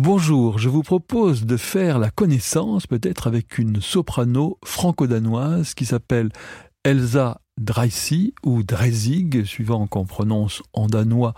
Bonjour, je vous propose de faire la connaissance peut-être avec une soprano franco-danoise qui s'appelle Elsa Dreisig ou Dreisig, suivant qu'on prononce en danois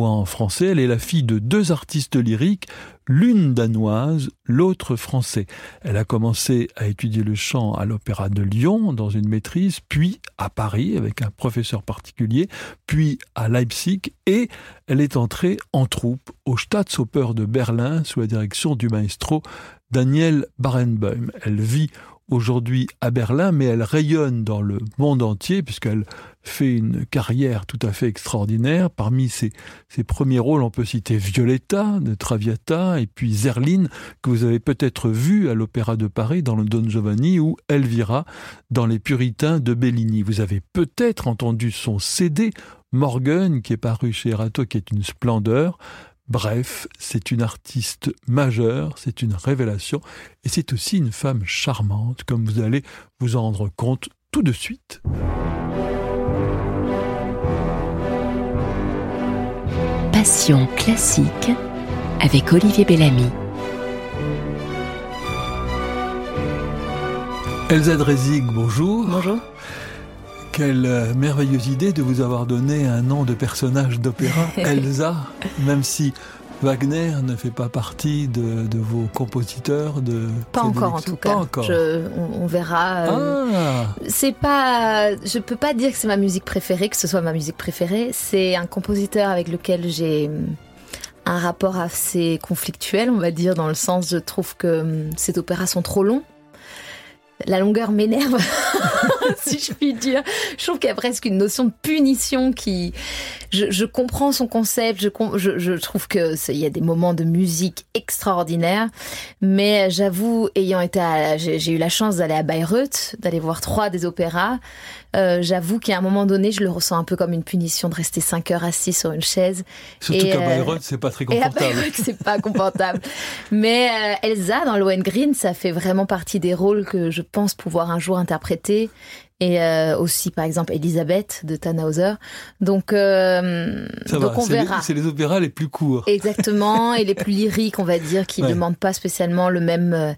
en français. Elle est la fille de deux artistes lyriques, l'une danoise, l'autre français. Elle a commencé à étudier le chant à l'Opéra de Lyon dans une maîtrise, puis à Paris avec un professeur particulier, puis à Leipzig et elle est entrée en troupe au Staatsoper de Berlin sous la direction du maestro Daniel Barenboim. Elle vit aujourd'hui à Berlin, mais elle rayonne dans le monde entier puisqu'elle fait une carrière tout à fait extraordinaire. Parmi ses, ses, premiers rôles, on peut citer Violetta de Traviata et puis Zerline que vous avez peut-être vu à l'Opéra de Paris dans le Don Giovanni ou Elvira dans Les Puritains de Bellini. Vous avez peut-être entendu son CD Morgan qui est paru chez Erato qui est une splendeur. Bref, c'est une artiste majeure, c'est une révélation, et c'est aussi une femme charmante, comme vous allez vous en rendre compte tout de suite. Passion classique avec Olivier Bellamy. Elsa Drezig, bonjour. Bonjour. Quelle euh, merveilleuse idée de vous avoir donné un nom de personnage d'opéra, Elsa, même si Wagner ne fait pas partie de, de vos compositeurs de pas encore en tout pas cas encore. Je, on, on, verra euh, ah. c'est pas je peux pas dire que c'est ma musique préférée que ce soit ma musique préférée. C'est un compositeur avec lequel j'ai un rapport assez conflictuel on va dire dans le sens je trouve que ces opéras sont trop longs. La longueur m'énerve, si je puis dire. Je trouve qu'il y a presque une notion de punition qui. Je, je comprends son concept, je, je, je trouve que il y a des moments de musique extraordinaires, mais j'avoue, ayant été, j'ai eu la chance d'aller à Bayreuth, d'aller voir trois des opéras. Euh, j'avoue qu'à un moment donné, je le ressens un peu comme une punition de rester cinq heures assis sur une chaise. Surtout qu'à Bayreuth, c'est pas très confortable. Et à Bayreuth, c'est pas confortable. Mais euh, Elsa, dans Lohengrin, ça fait vraiment partie des rôles que je pense pouvoir un jour interpréter et euh, aussi par exemple Elisabeth de Tannhauser. Donc, euh, donc va, on verra. C'est les, opéras les plus courts. Exactement, et les plus lyriques, on va dire, qui ne Ouais. demandent pas spécialement le même, euh,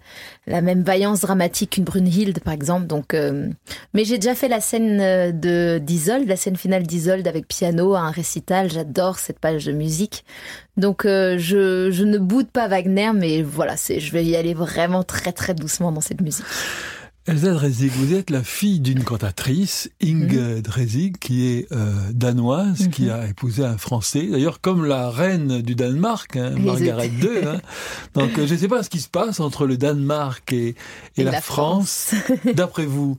la même vaillance dramatique qu'une Brunhilde, par exemple. Donc, euh, mais j'ai déjà fait la scène euh, de d'Isolde, la scène finale d'Isolde avec piano à un récital. J'adore cette page de musique. Donc, euh, je, je ne boude pas Wagner, mais voilà, je vais y aller vraiment très très doucement dans cette musique. Elsa Dresig, vous êtes la fille d'une cantatrice, Inge Mhm. Dresig, qui est euh, danoise, qui a épousé un Français, d'ailleurs comme la reine du Danemark, hein, Margaret II. hein. Donc euh, je ne sais pas ce qui se passe entre le Danemark et, et Et la, la France, d'après vous?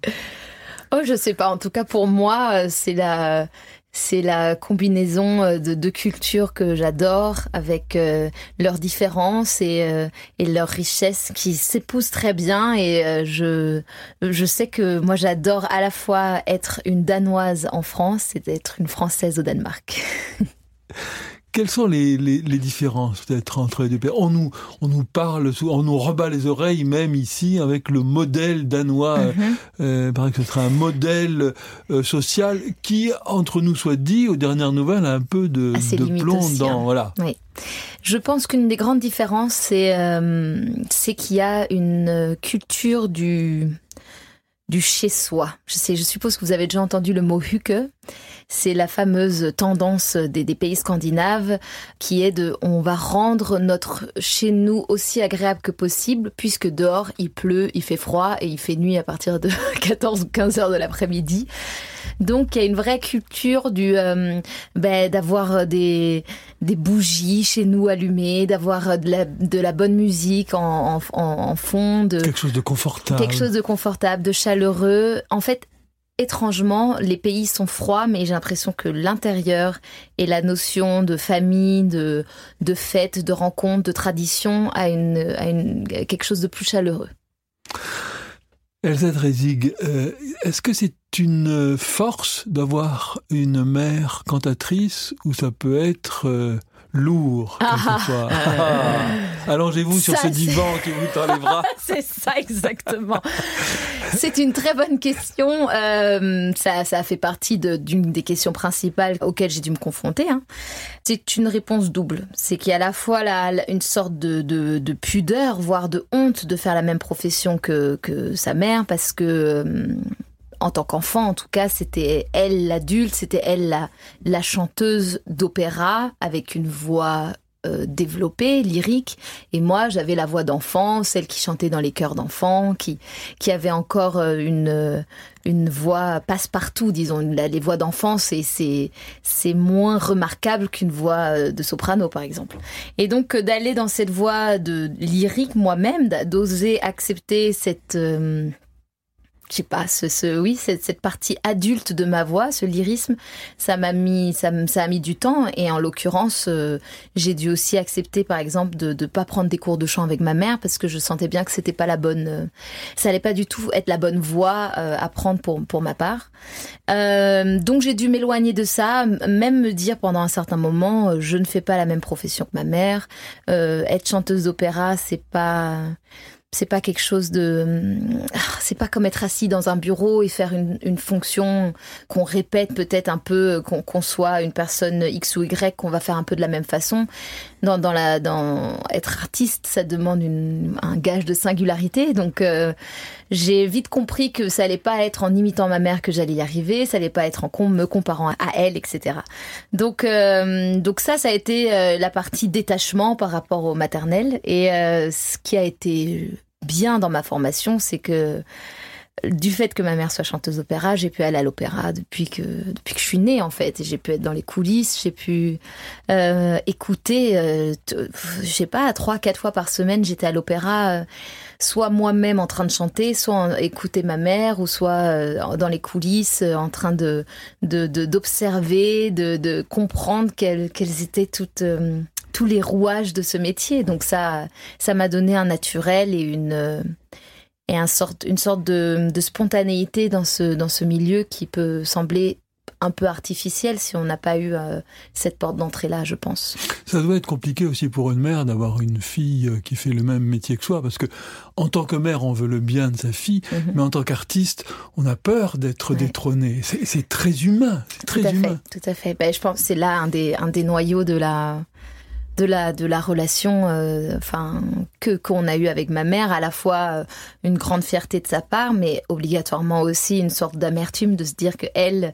Oh, je sais pas. En tout cas, pour moi, euh, c'est la, c'est la combinaison euh, de deux cultures que j'adore, avec euh, leurs différences et, euh, et leurs richesses qui s'épousent très bien. Et je, je sais que moi, j'adore à la fois être une Danoise en France et d'être une Française au Danemark. Quelles sont les, les, les différences peut-être entre les deux pays? On nous, on nous parle, on nous rebat les oreilles même ici avec le modèle danois. Mhm. Euh, paraît que ce serait un modèle euh, social qui, entre nous soit dit, aux dernières nouvelles, a un peu de, A ses de plomb aussi, dans... hein. Voilà. Je pense qu'une des grandes différences, c'est euh, c'est qu'il y a une euh, culture du du chez soi. Je sais, je suppose que vous avez déjà entendu le mot huke. C'est la fameuse tendance des, des pays scandinaves qui est de on va rendre notre chez nous aussi agréable que possible puisque dehors il pleut, il fait froid et il fait nuit à partir de 14 ou 15 heures de l'après-midi. Donc il y a une vraie culture du euh, ben, d'avoir des des bougies chez nous allumées, d'avoir de la, de la bonne musique en, en, en- en fond, de Quelque chose de confortable. quelque chose de confortable, de chaleureux. En fait, étrangement, les pays sont froids, mais j'ai l'impression que l'intérieur et la notion de famille, de, de fête, de rencontre, de tradition a, une, a une, quelque chose de plus chaleureux. Elsa Dresig, euh, est-ce que c'est une force d'avoir une mère cantatrice ou ça peut être euh, lourd Ah, quelquefois Ah. Allongez-vous sur ce divan qui vous tend les bras. C'est ça exactement. C'est une très bonne question. Euh, ça, ça fait partie de- d'une des questions principales auxquelles j'ai dû me confronter. hein. C'est une réponse double. C'est qu'il y a à la fois la- la- une sorte de, de- de pudeur, voire de honte de faire la même profession que, que sa mère, parce que euh, en tant qu'enfant, en tout cas, c'était elle l'adulte, c'était elle la, chanteuse d'opéra avec une voix euh, développée, lyrique. Et moi, j'avais la voix d'enfant, celle qui chantait dans les chœurs d'enfants, qui, qui avait encore euh, une, euh, une voix passe-partout, disons. Les voix d'enfant, c'est, c'est, c'est moins remarquable qu'une voix de soprano, par exemple. Et donc, d'aller dans cette voie de lyrique moi-même, d'oser accepter cette, je sais pas, ce, oui, cette, cette partie adulte de ma voix, ce lyrisme, ça m'a mis, ça, ça a mis du temps. Et en l'occurrence, euh, j'ai dû aussi accepter, par exemple, de ne pas prendre des cours de chant avec ma mère parce que je sentais bien que c'était pas la bonne, euh, ça allait pas du tout être la bonne voie euh, à prendre pour pour ma part. Euh, donc j'ai dû m'éloigner de ça, même me dire pendant un certain moment, euh, je ne fais pas la même profession que ma mère. Euh, être chanteuse d'opéra, c'est pas c'est pas quelque chose de ah, c'est pas comme être assis dans un bureau et faire une, fonction qu'on répète peut-être un peu qu'on qu'on soit une personne X ou Y qu'on va faire un peu de la même façon dans dans la dans être artiste ça demande une, un gage de singularité. Donc euh, j'ai vite compris que ça allait pas être en imitant ma mère que j'allais y arriver ça allait pas être en me comparant à elle etc donc euh, donc ça ça a été euh, la partie détachement par rapport au maternel. Et euh, ce qui a été bien dans ma formation c'est que du fait que ma mère soit chanteuse d'opéra, j'ai pu aller à l'opéra depuis que depuis que je suis née en fait. J'ai pu être dans les coulisses, j'ai pu euh, écouter, euh, je sais pas, trois quatre fois par semaine, j'étais à l'opéra, euh, soit moi-même en train de chanter, soit écouter ma mère, ou soit euh, dans les coulisses en train de d'observer, de, comprendre quels quels étaient toutes tous les rouages de ce métier. Donc ça ça m'a donné un naturel et une et un sorte, une sorte de, de spontanéité dans ce, dans ce milieu qui peut sembler un peu artificiel si on n'a pas eu euh, cette porte d'entrée-là, je pense. Ça doit être compliqué aussi pour une mère d'avoir une fille euh, qui fait le même métier que soi, parce que en tant que mère, on veut le bien de sa fille, Mhm. mais en tant qu'artiste, on a peur d'être Ouais. détrôné. C'est c'est très humain, c'est très tout à humain. fait, tout à fait. Ben, je pense que c'est là un des, un des noyaux de la, de la, de la relation, euh, enfin, que qu'on a eu avec ma mère, à la fois euh, une grande fierté de sa part, mais obligatoirement aussi une sorte d'amertume de se dire que elle,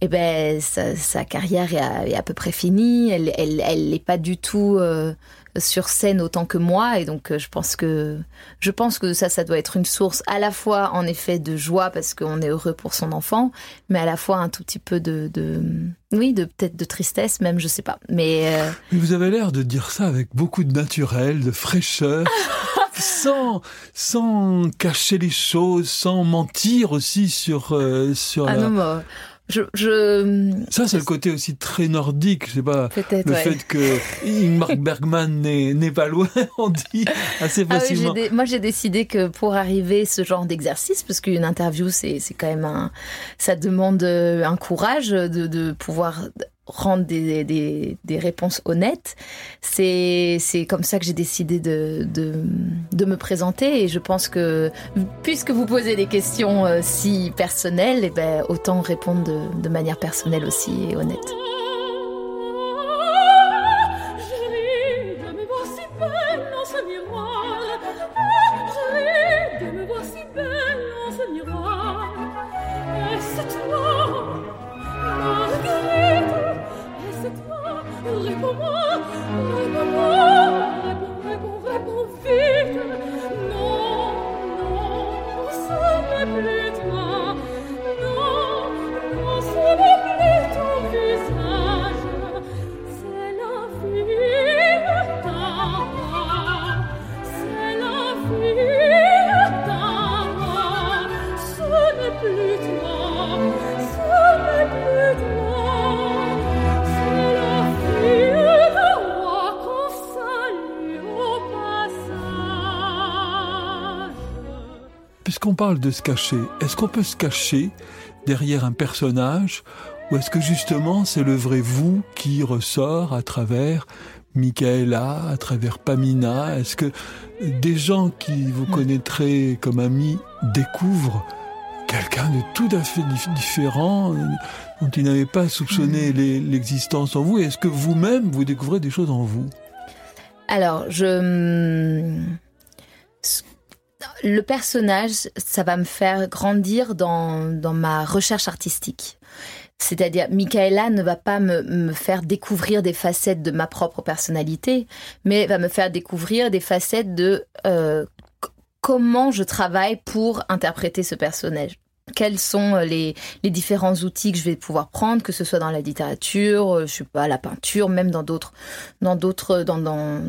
eh ben, sa, sa carrière est à, est à peu près finie. Elle, elle, elle n'est pas du tout euh, sur scène autant que moi, et donc euh, je pense que, je pense que ça, ça doit être une source à la fois en effet de joie parce qu'on est heureux pour son enfant, mais à la fois un tout petit peu de, de oui, de peut-être de tristesse même, je sais pas. Mais euh, vous avez l'air de dire ça avec beaucoup de naturel, de fraîcheur, sans, sans cacher les choses, sans mentir aussi sur, euh, sur ah la- non, moi, je, je Ça, c'est le côté aussi très nordique. Je sais pas. peut-être. Le ouais. fait que Ingmar Bergman n'est pas loin, on dit assez Ah oui, facilement. dé- moi j'ai décidé que pour arriver ce genre d'exercice, parce qu'une interview c'est c'est quand même un, ça demande euh, un courage de, de pouvoir rendre des, des, des réponses honnêtes. C'est c'est comme ça que j'ai décidé de, de de me présenter et je pense que puisque vous posez des questions euh, si personnelles, eh ben autant répondre de, de manière personnelle aussi et honnête. Puisqu'on parle de se cacher, est-ce qu'on peut se cacher derrière un personnage ou est-ce que justement c'est le vrai vous qui ressort à travers Michaela, à travers Pamina? Est-ce que des gens qui vous mm. connaîtraient comme amis découvrent quelqu'un de tout à fait différent, dont ils n'avaient pas soupçonné mm. l'existence en vous? Est-ce que vous-même, vous découvrez des choses en vous? Alors, je... Le personnage, ça va me faire grandir dans, dans ma recherche artistique. C'est-à-dire, Michaela ne va pas me, faire découvrir des facettes de ma propre personnalité, mais va me faire découvrir des facettes de euh, comment je travaille pour interpréter ce personnage. Quels sont euh, les, différents outils que je vais pouvoir prendre, que ce soit dans la littérature, euh, je sais pas, la peinture, même dans d'autres, dans d'autres, dans, dans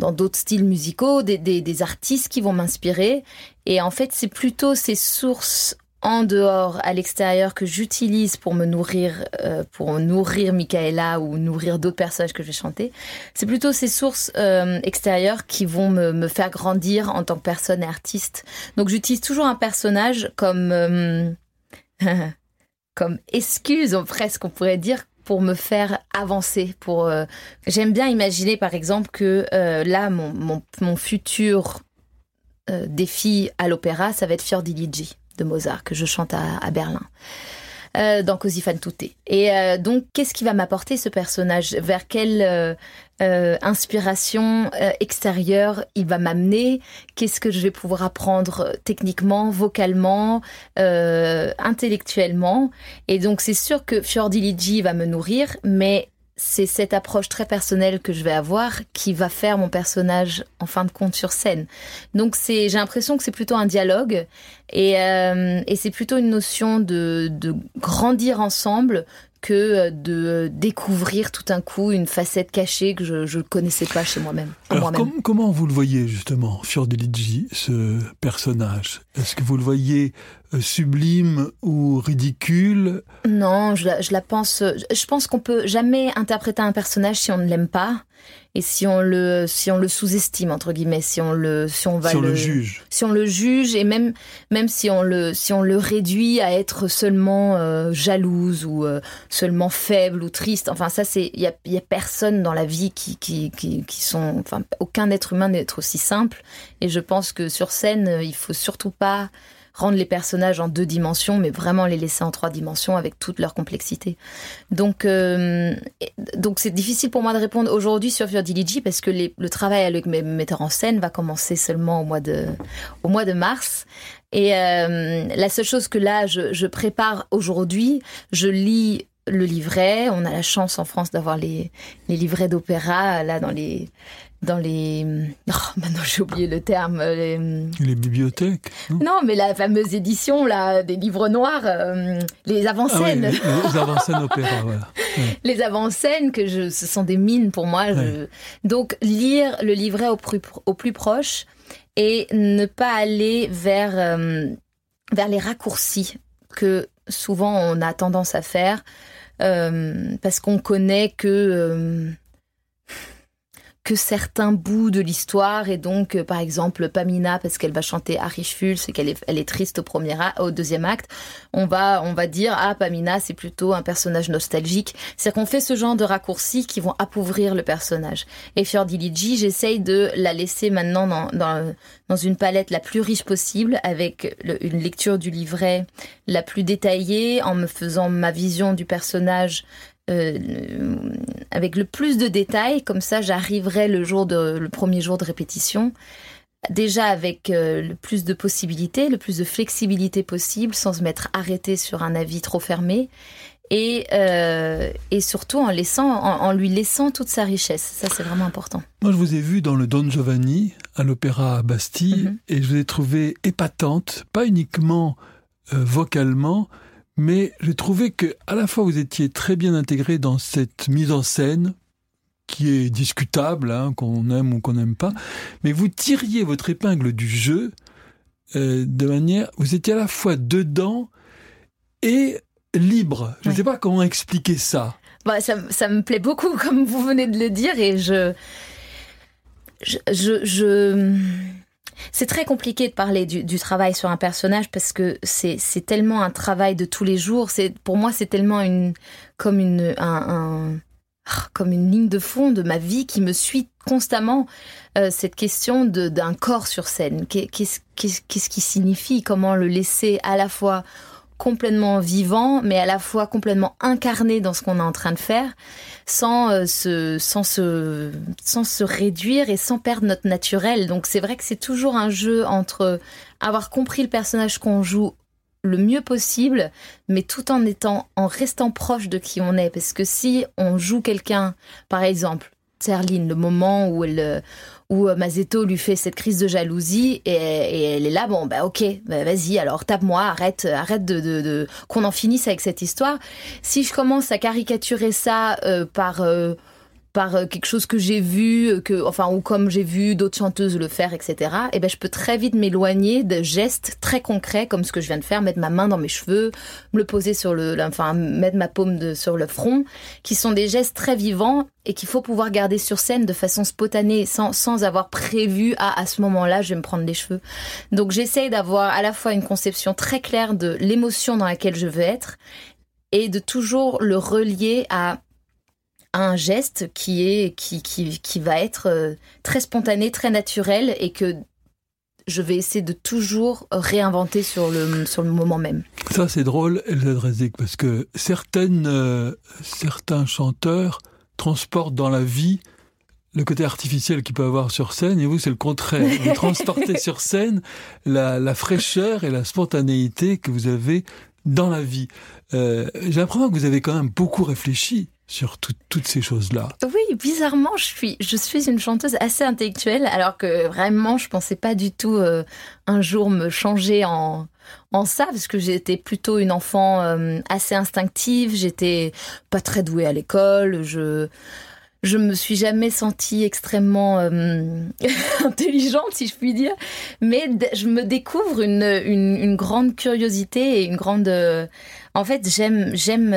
d'autres styles musicaux, des, des, artistes qui vont m'inspirer. Et en fait, c'est plutôt ces sources en dehors, à l'extérieur, que j'utilise pour me nourrir, euh, pour nourrir Michaela ou nourrir d'autres personnages que je vais chanter, c'est plutôt ces sources euh, extérieures qui vont me, me, faire grandir en tant que personne et artiste. Donc j'utilise toujours un personnage comme euh, comme excuse, presque on pourrait dire, me faire avancer. Pour j'aime bien imaginer par exemple que là mon, futur défi à l'opéra, ça va être Fiordiligi de Mozart que je chante à, Berlin. Euh, dans Così fan tutte. Et euh, donc, qu'est-ce qui va m'apporter ce personnage? Vers quelle euh, inspiration extérieure il va m'amener Qu'est-ce que je vais pouvoir apprendre techniquement, vocalement, intellectuellement? Et donc, c'est sûr que Fiordiligi va me nourrir, mais c'est cette approche très personnelle que je vais avoir qui va faire mon personnage en fin de compte sur scène. Donc c'est, j'ai l'impression que c'est plutôt un dialogue et, euh, c'est plutôt une notion de grandir ensemble que euh, de découvrir tout un coup une facette cachée que je ne connaissais pas chez moi-même. comment vous le voyez justement, Fiordiligi, ce personnage Est-ce que vous le voyez euh, sublime ou ridicule? Non, je je la pense. Je pense qu'on peut jamais interpréter un personnage si on ne l'aime pas et si on le si on le sous-estime entre guillemets si on le si on va si on le, juge si on le juge et même même si on le si on le réduit à être seulement euh, jalouse ou euh, seulement faible ou triste enfin ça c'est il y a, y a personne dans la vie qui qui, qui qui sont enfin aucun être humain n'est aussi simple et je pense que sur scène il faut surtout pas rendre les personnages en deux dimensions, mais vraiment les laisser en trois dimensions avec toute leur complexité. Donc, euh, donc c'est difficile pour moi de répondre aujourd'hui sur Fiordiligi parce que le travail avec mes metteurs en scène va commencer seulement au mois de, au mois de mars. Et euh, la seule chose que là, je, je prépare aujourd'hui, je lis le livret. On a la chance en France d'avoir les, les livrets d'opéra là dans les dans les oh, maintenant j'ai oublié le terme les, les bibliothèques non, mais la fameuse édition là des livres noirs euh, les avant-scènes. Ah les, avant-scènes opéra voilà. les avant-scènes que je ce sont des mines pour moi je... donc lire le livret au plus au plus proche et ne pas aller vers euh, vers les raccourcis que souvent on a tendance à faire euh, parce qu'on connaît que euh, que certains bouts de l'histoire et donc euh, par exemple Pamina parce qu'elle va chanter Arishful c'est qu'elle est triste au premier au deuxième acte on va on va dire ah Pamina c'est plutôt un personnage nostalgique. C'est qu'on fait ce genre de raccourcis qui vont appauvrir le personnage. Et Fiordiligi j'essaye de la laisser maintenant dans, dans dans une palette la plus riche possible avec une lecture du livret la plus détaillée en me faisant ma vision du personnage euh, avec le plus de détails, comme ça j'arriverai le jour de le premier jour de répétition déjà avec euh, le plus de possibilités, le plus de flexibilité possible, sans se mettre arrêté sur un avis trop fermé, et, euh, et surtout en, laissant, en, en, lui laissant toute sa richesse. Ça, c'est vraiment important. Moi, je vous ai vu dans le Don Giovanni, à l'Opéra Bastille, mm -hmm. et je vous ai trouvé épatante, pas uniquement euh, vocalement, mais j'ai trouvé que à la fois vous étiez très bien intégré dans cette mise en scène qui est discutable, hein, qu'on aime ou qu'on n'aime pas, mais vous tiriez votre épingle du jeu euh, de manière, vous étiez à la fois dedans et libre. Je ne sais pas comment expliquer ça. Bah, ça. Ça me plaît beaucoup, comme vous venez de le dire, et je, je, je, je c'est très compliqué de parler du, travail sur un personnage parce que c'est tellement un travail de tous les jours. C'est pour moi c'est tellement une comme une un, un ah, comme une ligne de fond de ma vie qui me suit constamment euh, cette question d'un corps sur scène. Qu'est-ce qui signifie? Comment le laisser à la fois complètement vivant, mais à la fois complètement incarné dans ce qu'on est en train de faire, sans euh, se, sans se, sans se réduire et sans perdre notre naturel. Donc c'est vrai que c'est toujours un jeu entre avoir compris le personnage qu'on joue le mieux possible, mais tout en étant, en restant proche de qui on est. Parce que si on joue quelqu'un, par exemple, Serline, le moment où elle, où euh, Mazeto lui fait cette crise de jalousie et, elle est là, bon, bah ok, bah, vas-y, alors tape-moi, arrête, arrête de, de, qu'on en finisse avec cette histoire. Si je commence à caricaturer ça euh, par euh, par euh, quelque chose que j'ai vu, euh, que, enfin, ou comme j'ai vu d'autres chanteuses le faire, etc., et eh ben, je peux très vite m'éloigner de gestes très concrets, comme ce que je viens de faire, mettre ma main dans mes cheveux, me le poser sur le, enfin, mettre ma paume de, sur le front, qui sont des gestes très vivants et qu'il faut pouvoir garder sur scène de façon spontanée, sans, sans avoir prévu, à, à ce moment-là, je vais me prendre les cheveux. Donc, j'essaye d'avoir à la fois une conception très claire de l'émotion dans laquelle je veux être et de toujours le relier à un geste qui est qui, qui, qui va être euh, très spontané, très naturel et que je vais essayer de toujours réinventer sur le, sur le moment même. Ça, c'est drôle, Elsa Drezik, parce que certaines, euh, certains chanteurs transportent dans la vie le côté artificiel qu'il peut avoir sur scène, et vous, c'est le contraire. Vous transportez sur scène la, la, fraîcheur et la spontanéité que vous avez dans la vie. Euh, J'ai l'impression que vous avez quand même beaucoup réfléchi sur toutes ces choses-là. Oui, bizarrement, je suis, je suis une chanteuse assez intellectuelle, alors que vraiment, je pensais pas du tout euh, un jour me changer en, en ça, parce que j'étais plutôt une enfant euh, assez instinctive, j'étais pas très douée à l'école, je je me suis jamais sentie extrêmement euh, intelligente, si je puis dire, mais je me découvre une, une, grande curiosité et une grande. en fait, j'aime, j'aime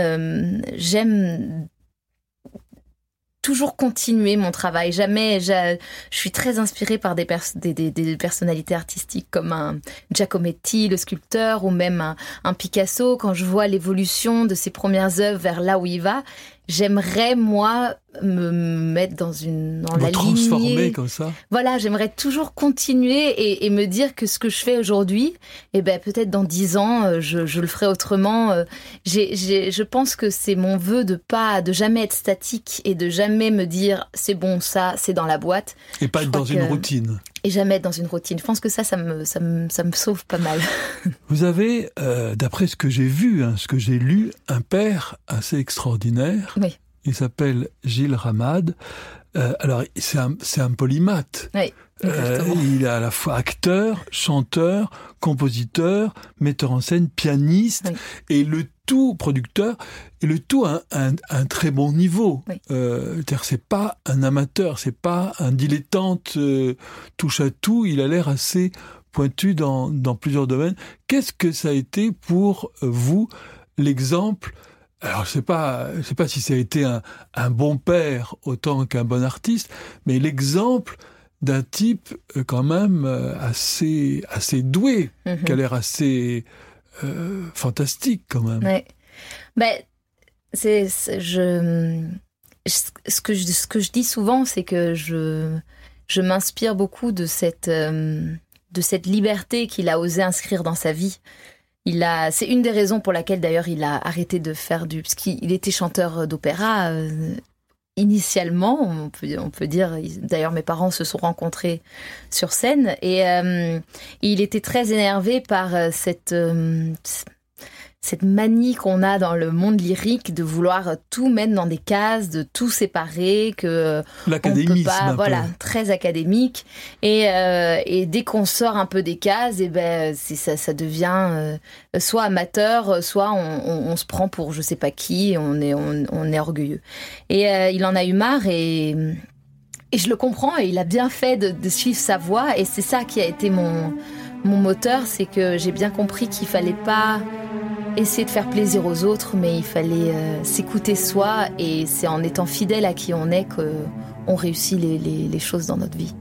toujours continuer mon travail. Jamais, je, suis très inspirée par des, personnalités artistiques comme un Giacometti, le sculpteur, ou même un, un Picasso. Quand je vois l'évolution de ses premières œuvres vers là où il va, j'aimerais moi me mettre dans une dans la transformer comme ça. Voilà, j'aimerais toujours continuer et, me dire que ce que je fais aujourd'hui, eh ben peut-être dans dix ans, euh, je, je, le ferai autrement. Euh, j'ai, je pense que c'est mon vœu de pas de jamais être statique et de jamais me dire c'est bon ça, c'est dans la boîte. Et pas être dans une routine. Et jamais être dans une routine. Je pense que ça, ça me, ça me, ça me sauve pas mal. Vous avez, euh, d'après ce que j'ai vu, hein, ce que j'ai lu, un père assez extraordinaire. Oui. Il s'appelle Gilles Ramad. Euh, alors, c'est un, un, polymathe. Oui, euh, il est à la fois acteur, chanteur, compositeur, metteur en scène, pianiste, et le tout producteur, et le tout à un, un, très bon niveau. Oui. Euh, c'est pas un amateur, c'est pas un dilettante euh, touche à tout. Il a l'air assez pointu dans, dans plusieurs domaines. Qu'est-ce que ça a été pour vous l'exemple alors, je sais pas, je sais pas si ça a été un, un bon père autant qu'un bon artiste, mais l'exemple d'un type euh, quand même euh, assez assez doué, mhm. qui a l'air assez euh, fantastique quand même. Ouais. Ben, c'est je ce que je ce que je dis souvent, c'est que je je m'inspire beaucoup de cette de cette liberté qu'il a osé inscrire dans sa vie. Il a, c'est une des raisons pour laquelle d'ailleurs il a arrêté de faire du, parce qu'il était chanteur d'opéra euh, initialement, on peut, on peut dire. D'ailleurs, mes parents se sont rencontrés sur scène et euh, il était très énervé par euh, cette manie qu'on a dans le monde lyrique de vouloir tout mettre dans des cases, de tout séparer, que l'académisme, voilà, très académique. Et, euh, et dès qu'on sort un peu des cases, et eh ben ça, ça devient euh, soit amateur, soit on, on, on, se prend pour je sais pas qui, on est on, on est orgueilleux. Et euh, il en a eu marre et et je le comprends et il a bien fait de, de suivre sa voie et c'est ça qui a été mon mon moteur, c'est que j'ai bien compris qu'il fallait pas essayer de faire plaisir aux autres, mais il fallait euh, s'écouter soi et c'est en étant fidèle à qui on est qu'on réussit les, les, les choses dans notre vie.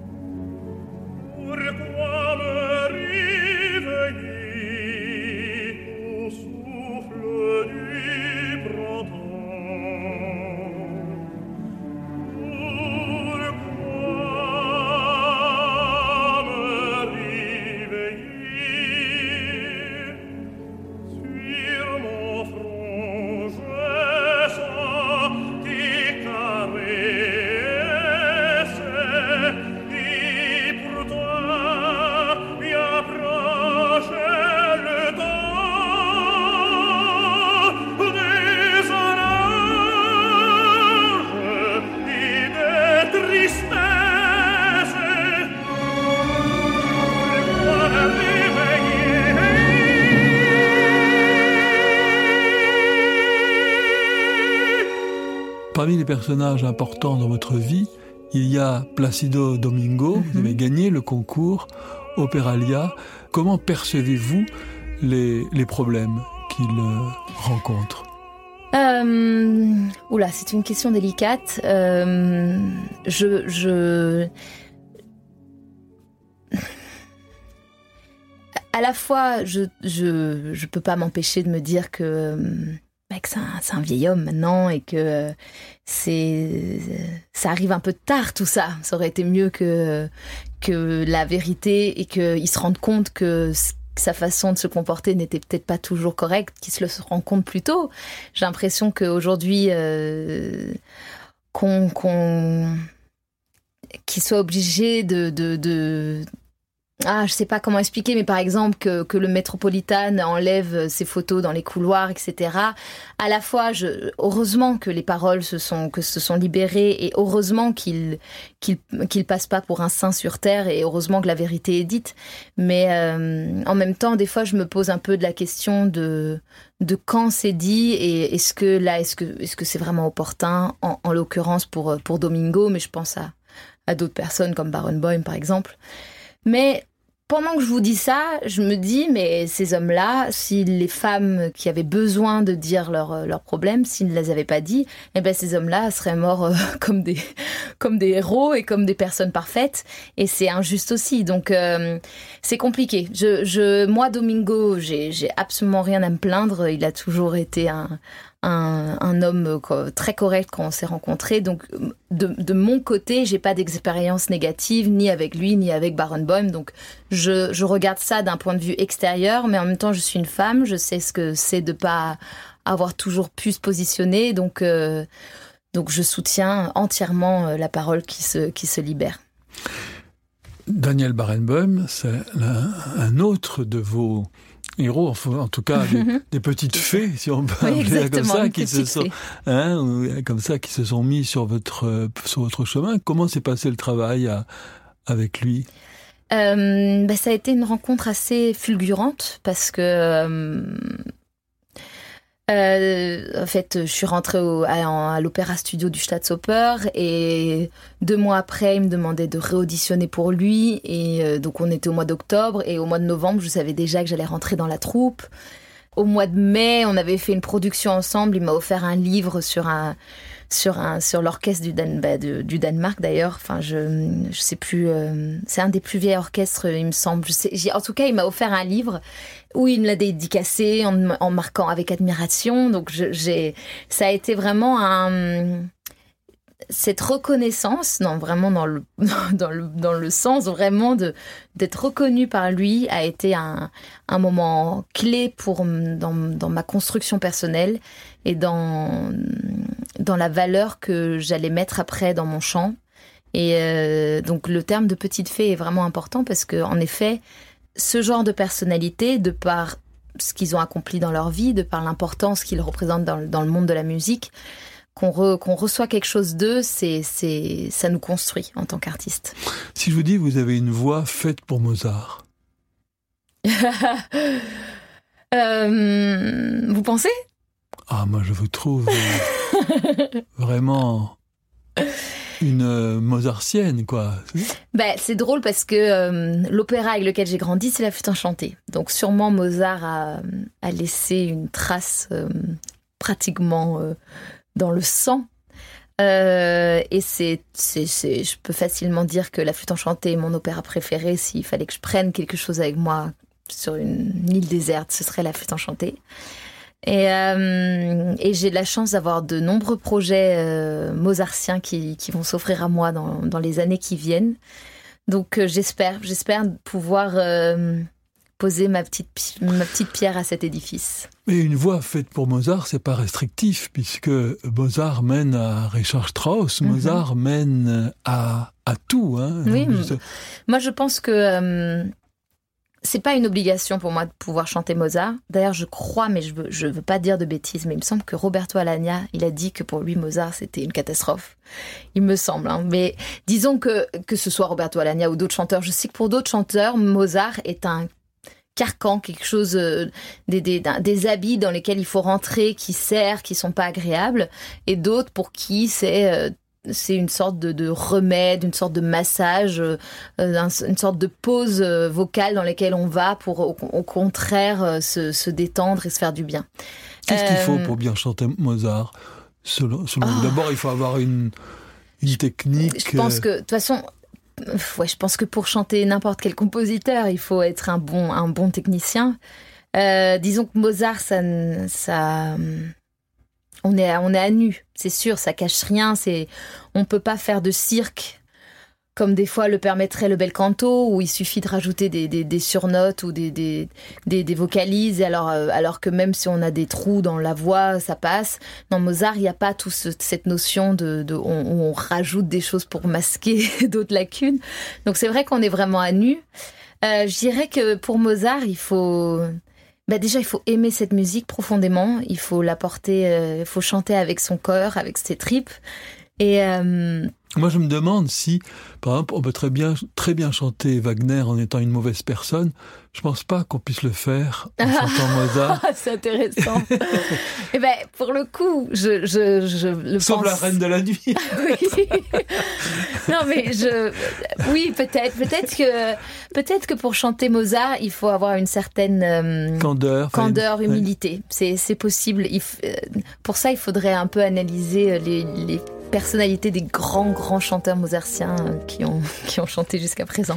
Les personnages importants dans votre vie, il y a Placido Domingo, vous Mhm. avez gagné le concours Opéralia. Comment percevez-vous les, les problèmes qu'il euh, rencontre? Euh, oula, c'est une question délicate. Euh, je, je, à la fois, je, je, je peux pas m'empêcher de me dire que, euh, bah, que c'est un, vieil homme maintenant et que euh, c'est, ça arrive un peu tard tout ça. Ça aurait été mieux que que la vérité et qu'il se rende compte que sa façon de se comporter n'était peut-être pas toujours correcte, qu'il se le rend compte plus tôt. J'ai l'impression qu'aujourd'hui, euh, qu'on, qu'il soit obligé de- ah, je sais pas comment expliquer, mais par exemple que, que le Metropolitan enlève ses photos dans les couloirs, etc. À la fois, je, heureusement que les paroles se sont, que se sont libérées et heureusement qu'il, qu'il, qu'il passe pas pour un saint sur terre et heureusement que la vérité est dite. Mais euh, en même temps, des fois, je me pose un peu de la question de de quand c'est dit et est-ce que là, est-ce que est-ce que c'est vraiment opportun en, en l'occurrence pour pour Domingo, mais je pense à à d'autres personnes comme Baron Boym par exemple. Mais pendant que je vous dis ça, je me dis, mais ces hommes-là, si les femmes qui avaient besoin de dire leurs leurs problèmes, s'ils ne les avaient pas dit, eh ben ces hommes-là seraient morts euh, comme des comme des héros et comme des personnes parfaites. Et c'est injuste aussi. Donc euh, c'est compliqué. Je, je, moi, Domingo, j'ai absolument rien à me plaindre. Il a toujours été un, un, un homme co- très correct quand on s'est rencontrés. Donc, de, mon côté, j'ai pas d'expérience négative ni avec lui ni avec Baron Boym. Donc, je, regarde ça d'un point de vue extérieur, mais en même temps, je suis une femme. Je sais ce que c'est de pas avoir toujours pu se positionner. Donc, euh, donc, je soutiens entièrement euh, la parole qui se, qui se libère. Daniel Barenboim, c'est un autre de vos héros, enfin, en tout cas des, des petites fées, si on peut Oui, appeler ça comme exactement. ça, qui se sont, hein, comme ça, qui se sont mis sur votre euh, sur votre chemin. Comment s'est passé le travail à- avec lui? Euh, bah, ça a été une rencontre assez fulgurante parce que euh, euh, en fait je suis rentrée à, l'opéra studio du Staatsoper et deux mois après il me demandait de réauditionner pour lui et euh, donc on était au mois d'octobre et au mois de novembre je savais déjà que j'allais rentrer dans la troupe au mois de mai on avait fait une production ensemble il m'a offert un livre sur un sur l'orchestre bah, du Danemark d'ailleurs. Enfin, je je sais plus. euh, c'est un des plus vieux orchestres, il me semble. En tout cas, il m'a offert un livre où il me l'a dédicacé en, marquant avec admiration. Donc, j'ai ça a été vraiment un cette reconnaissance, vraiment dans le dans le dans le sens vraiment d'être reconnu par lui a été un un moment clé pour dans dans ma construction personnelle et dans dans la valeur que j'allais mettre après dans mon chant. Et euh, donc le terme de petite fée est vraiment important parce que en effet, ce genre de personnalité, de par ce qu'ils ont accompli dans leur vie, de par l'importance qu'ils représentent dans, le- dans le monde de la musique, qu'on re- qu'on reçoit quelque chose d'eux, c'est c'est ça nous construit en tant qu'artiste. Si je vous dis vous avez une voix faite pour Mozart, Euh, vous pensez? Ah moi je vous trouve euh, vraiment une euh, Mozartienne quoi. Ben, c'est drôle parce que euh, l'opéra avec lequel j'ai grandi, c'est la flûte enchantée. Donc sûrement Mozart a, laissé une trace euh, pratiquement dans le sang. Et c'est, je peux facilement dire que la flûte enchantée est mon opéra préféré. S'il fallait que je prenne quelque chose avec moi sur une île déserte, ce serait la flûte enchantée. Et, euh, et j'ai de la chance d'avoir de nombreux projets euh, mozartiens qui, qui vont s'offrir à moi dans, dans les années qui viennent. Donc euh, j'espère, j'espère pouvoir euh, poser ma petite, ma petite pierre à cet édifice. Mais une voix faite pour Mozart, c'est pas restrictif, puisque Mozart mène à Richard Strauss, Mhm. Mozart mène à, à tout. Hein. Oui, Moi, je pense que c'est pas une obligation pour moi de pouvoir chanter Mozart. D'ailleurs, je crois, mais je veux, je veux pas dire de bêtises, mais il me semble que Roberto Alagna, il a dit que pour lui, Mozart, c'était une catastrophe. Il me semble. hein. Mais disons que, que ce soit Roberto Alagna ou d'autres chanteurs, je sais que pour d'autres chanteurs, Mozart est un carcan, quelque chose, euh, des, des, des, habits dans lesquels il faut rentrer, qui serrent, qui sont pas agréables, et d'autres pour qui c'est euh, c'est une sorte de, de, remède, une sorte de massage, euh, une sorte de pause vocale dans laquelle on va pour au, au contraire se, se, détendre et se faire du bien. Qu'est-ce qu'il faut pour bien chanter Mozart? Selon, selon oh. D'abord, il faut avoir une, une technique. Je pense que de toute façon, ouais, je pense que pour chanter n'importe quel compositeur, il faut être un bon, un bon technicien. Euh, disons que Mozart, ça, ça, on est, on est à nu, c'est sûr, ça cache rien. C'est, on peut pas faire de cirque comme des fois le permettrait le bel canto, où il suffit de rajouter des, des, des surnotes ou des, des, des, vocalises, alors, euh, alors que même si on a des trous dans la voix, ça passe. Dans Mozart, il n'y a pas toute cette notion de, de on, on, rajoute des choses pour masquer d'autres lacunes. Donc c'est vrai qu'on est vraiment à nu. Euh, je dirais que pour Mozart, il faut... Bah déjà, il faut aimer cette musique profondément. Il faut la porter, euh, il faut chanter avec son cœur, avec ses tripes. Et euh, moi, je me demande si, par exemple, on peut très bien, très bien chanter Wagner en étant une mauvaise personne. Je pense pas qu'on puisse le faire en chantant Mozart. C'est intéressant. Eh ben, pour le coup, je, je, je le Sauf pense. la reine de la nuit. oui. non, mais je, oui, peut-être, peut-être que, peut-être que pour chanter Mozart, il faut avoir une certaine euh, candeur, candeur, humilité. C'est, c'est possible. Il euh, pour ça, il faudrait un peu analyser les, les personnalités des grands, grands chanteurs mozartiens qui ont, qui ont chanté jusqu'à présent.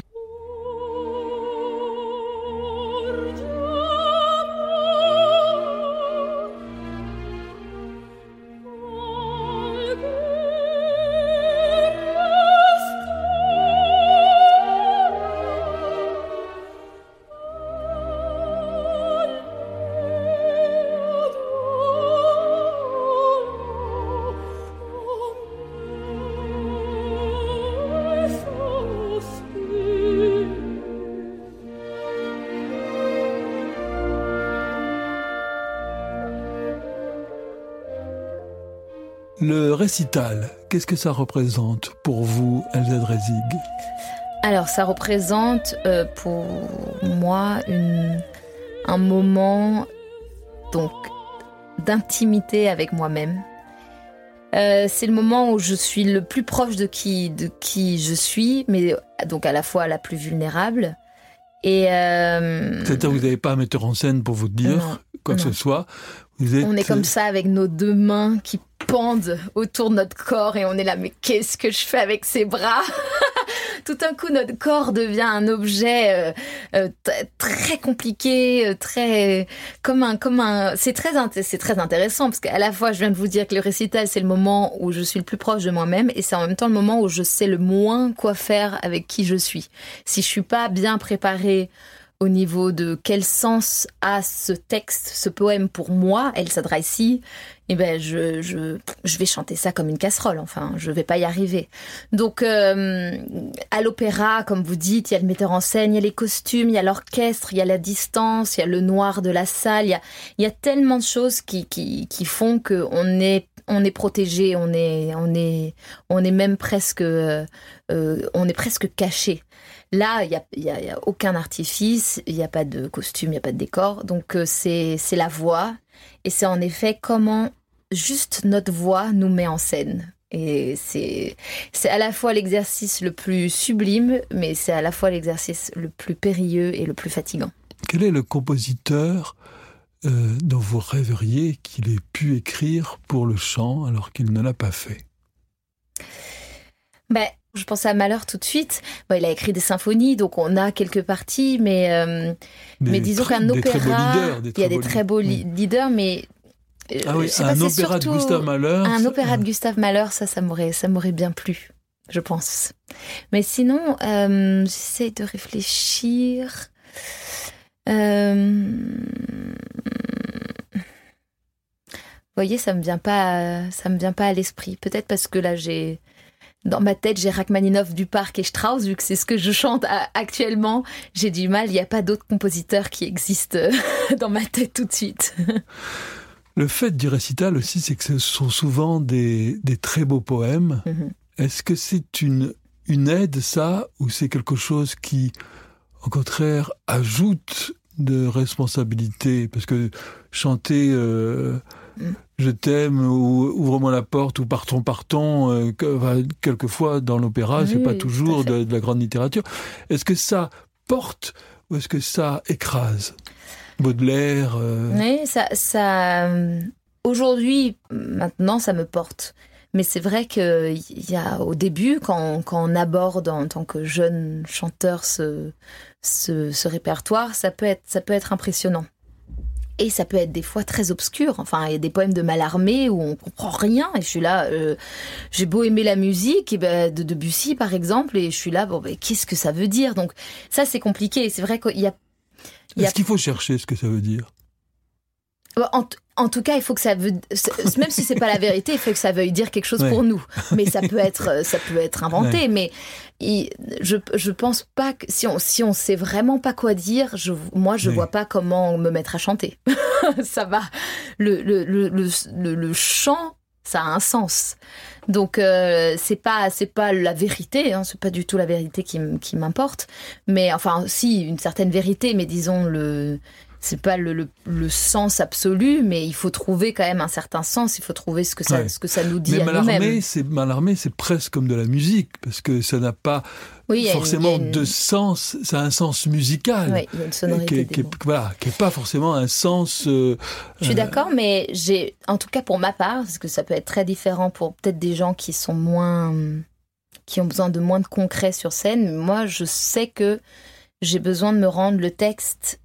Récital, qu'est-ce que ça représente pour vous, Elsa Drezig Alors, ça représente euh, pour moi une, un moment donc d'intimité avec moi-même. Euh, c'est le moment où je suis le plus proche de qui, de qui je suis, mais donc à la fois la plus vulnérable. Et euh, C'est-à-dire que vous n'avez pas un metteur en scène pour vous dire Non, quoi que ce soit. Vous êtes... on est comme ça avec nos deux mains qui pendent autour de notre corps et on est là, mais qu'est-ce que je fais avec ces bras Tout d'un coup, notre corps devient un objet euh, euh, très compliqué, euh, très comme un un. C'est très très intéressant parce qu'à la fois, je viens de vous dire que le récital c'est le moment où je suis le plus proche de moi-même et c'est en même temps le moment où je sais le moins quoi faire avec qui je suis. Si je suis pas bien préparée au niveau de quel sens a ce texte, ce poème pour moi, Elle s'adresse ici, eh ben je, je, je vais chanter ça comme une casserole, enfin, je vais pas y arriver. Donc, euh, à l'opéra, comme vous dites, il y a le metteur en scène, il y a les costumes, il y a l'orchestre, il y a la distance, il y a le noir de la salle, il y a, il y a tellement de choses qui, qui, qui font qu'on est on est protégé, on est, on est, on est même presque, euh, euh, on est presque caché. Là, il n'y a, y a, y a, aucun artifice, il n'y a pas de costume, il n'y a pas de décor. Donc, euh, c'est la voix. Et c'est en effet comment juste notre voix nous met en scène. Et c'est à la fois l'exercice le plus sublime, mais c'est à la fois l'exercice le plus périlleux et le plus fatigant. Quel est le compositeur euh, dont vous rêveriez qu'il ait pu écrire pour le chant alors qu'il ne l'a pas fait? Ben, je pense à Malheur tout de suite. Bon, il a écrit des symphonies, donc on a quelques parties, mais, euh, mais disons qu'un opéra, leaders, il y a des très beaux leaders, mais euh, ah oui, un pas, opéra de Gustave Mahler. Un opéra de Gustave Mahler, ça, ça m'aurait, ça m'aurait bien plu, je pense. Mais sinon, euh, j'essaie de réfléchir. Euh... Vous voyez, ça me vient pas, ça me vient pas à l'esprit. Peut-être parce que là, j'ai dans ma tête, j'ai Rachmaninoff, Duparc et Strauss, vu que c'est ce que je chante actuellement. J'ai du mal, il n'y a pas d'autres compositeurs qui existent dans ma tête tout de suite. Le fait du récital aussi, c'est que ce sont souvent des, des très beaux poèmes. Mm -hmm. Est-ce que c'est une, une aide, ça, ou c'est quelque chose qui, au contraire, ajoute de responsabilité? Parce que chanter euh, mm. Je t'aime ou Ouvre-moi la porte ou Partons, partons, euh, quelquefois dans l'opéra, c'est pas toujours de, la grande littérature. Est-ce que ça porte ou est-ce que ça écrase? Baudelaire euh, Oui, ça, ça aujourd'hui, maintenant, ça me porte. Mais c'est vrai qu'il y a au début, quand, quand, on aborde en tant que jeune chanteur ce, ce, répertoire, ça peut, être, ça peut être impressionnant. Et ça peut être des fois très obscur. Enfin, il y a des poèmes de Mallarmé où on comprend rien. Et je suis là, euh, j'ai beau aimer la musique, et ben, de Debussy par exemple, et je suis là, bon, ben, qu'est-ce que ça veut dire? Donc ça, c'est compliqué. C'est vrai qu'il y a. Est-ce qu'il faut chercher ce que ça veut dire? En, tout cas, il faut que ça veut, même si c'est pas la vérité, il faut que ça veuille dire quelque chose pour nous. Mais ça peut être, ça peut être inventé. Mais je, je pense pas que si on, si on sait vraiment pas quoi dire, je, moi, je vois pas comment me mettre à chanter. ça va. Le, le, le, le, chant, ça a un sens. Donc euh, c'est pas c'est pas la vérité, hein, c'est pas du tout la vérité qui m'importe, mais enfin si une certaine vérité, mais disons le c'est pas le, sens absolu, mais il faut trouver quand même un certain sens. Il faut trouver ce que ça, ce que ça nous dit mais à nous-mêmes. C'est Malarmé, c'est presque comme de la musique parce que ça n'a pas forcément de sens. Ça a un sens musical. Oui, il y a une sonorité. Qui, n'est pas forcément un sens. Euh, Je suis euh, d'accord, mais j'ai, en tout cas pour ma part, parce que ça peut être très différent pour peut-être des gens qui sont moins, qui ont besoin de moins de concret sur scène. Moi, je sais que j'ai besoin de me rendre le texte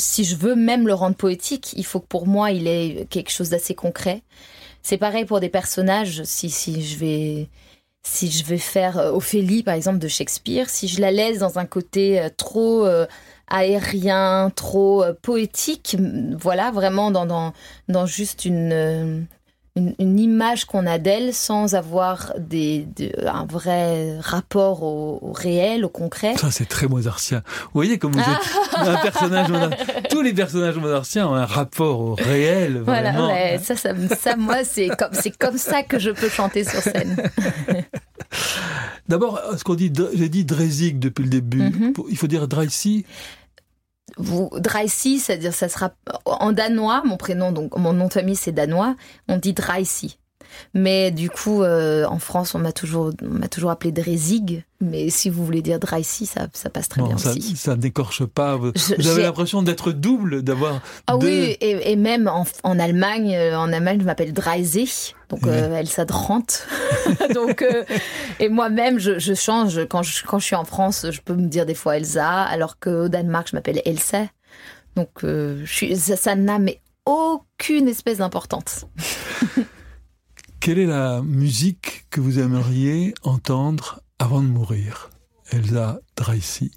si je veux même le rendre poétique, il faut que pour moi il ait quelque chose d'assez concret. C'est pareil pour des personnages. Si, si je vais si je vais faire euh, Ophélie par exemple de Shakespeare, si je la laisse dans un côté euh, trop euh, aérien, trop poétique, voilà, vraiment dans, dans, dans juste une, une, image qu'on a d'elle sans avoir des, un vrai rapport au, réel, au concret. Ça, c'est très mozartien. Vous voyez comme vous êtes un personnage mozartien. Tous les personnages mozartiens ont un rapport au réel. Vraiment. Voilà, ça, ça, ça, moi, c'est comme, c'est comme ça que je peux chanter sur scène. D'abord, ce qu'on dit, j'ai dit Drezig depuis le début. Mhm. Il faut dire Dreisig vous Dreisy, c'est-à-dire ça sera en danois, mon prénom donc mon nom de famille c'est danois, on dit Dreisy. Mais du coup, euh, en France, on m'a toujours, toujours appelé Drezig. Mais si vous voulez dire Dreisy, ça, ça passe très bien ça, aussi. Ça n'écorche pas. Vous, avez l'impression d'être double, d'avoir. Ah oui, et, même en, en, Allemagne, euh, en Allemagne, je m'appelle Dreise. Donc euh, Elsa Drante. donc et moi-même, je, change quand je, quand je suis en France, je peux me dire des fois Elsa, alors qu'au Danemark, je m'appelle Elsa. Donc je suis, ça, ça n'a mais aucune espèce d'importance. Quelle est la musique que vous aimeriez entendre avant de mourir? Elsa Dreisy.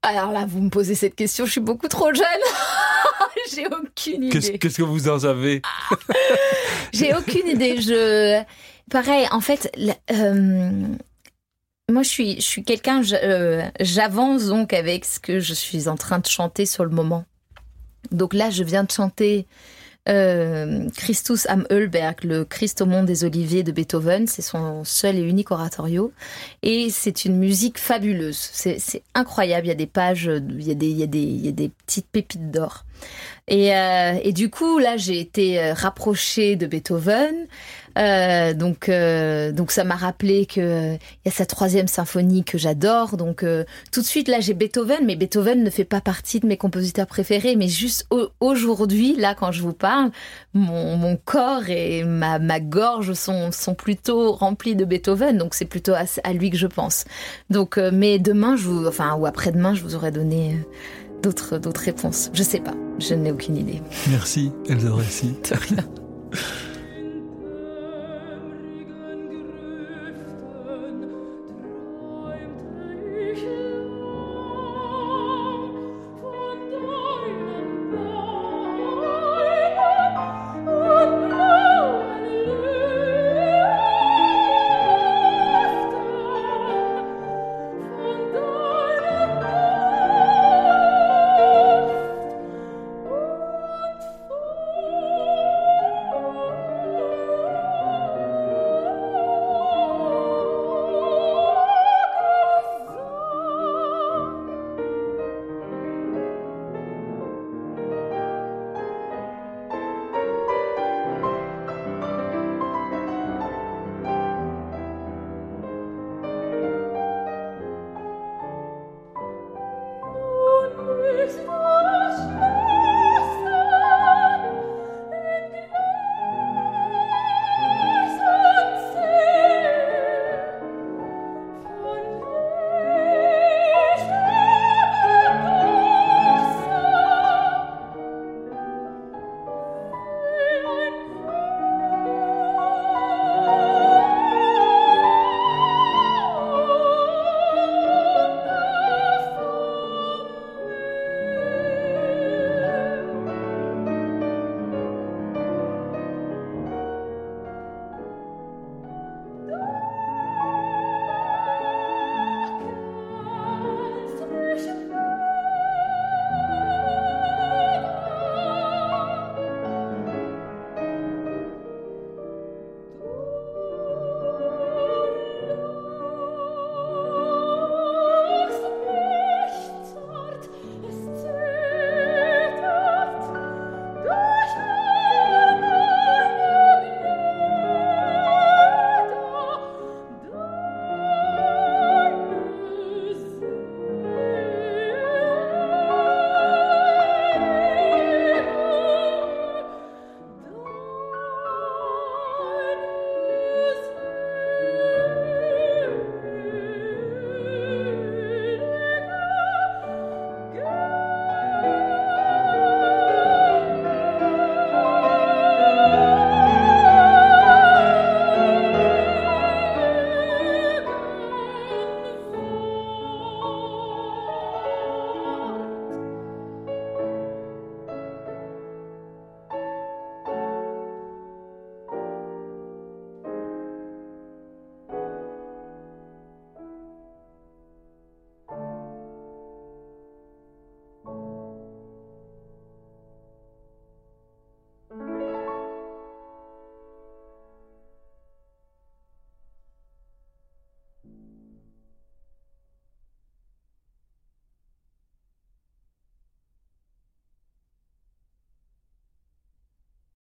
Alors là, vous me posez cette question, je suis beaucoup trop jeune. J'ai aucune idée. Qu'est-ce que vous en savez? J'ai aucune idée. Je, pareil, en fait, euh, moi, je suis, je suis quelqu'un. Euh, j'avance donc avec ce que je suis en train de chanter sur le moment. Donc là, je viens de chanter euh, Christus am Ölberg, le Christ au monde des oliviers de Beethoven, c'est son seul et unique oratorio. Et c'est une musique fabuleuse. C'est incroyable. Il y a des pages, il y a des, il y a des, il y a des petites pépites d'or. Et, euh, et, du coup, là, j'ai été euh, rapprochée de Beethoven. Euh, donc, euh, donc ça m'a rappelé que il y a sa troisième symphonie que j'adore. Donc, euh, tout de suite là, j'ai Beethoven, mais Beethoven ne fait pas partie de mes compositeurs préférés. Mais juste aujourd'hui, là, quand je vous parle, mon, mon corps et ma, ma gorge sont, sont plutôt remplis de Beethoven. Donc, c'est plutôt à, à, lui que je pense. Donc, mais demain, je vous, enfin, ou après-demain, je vous aurai donné d'autres, d'autres réponses. Je sais pas. Je n'ai aucune idée. Merci, Elsa rien.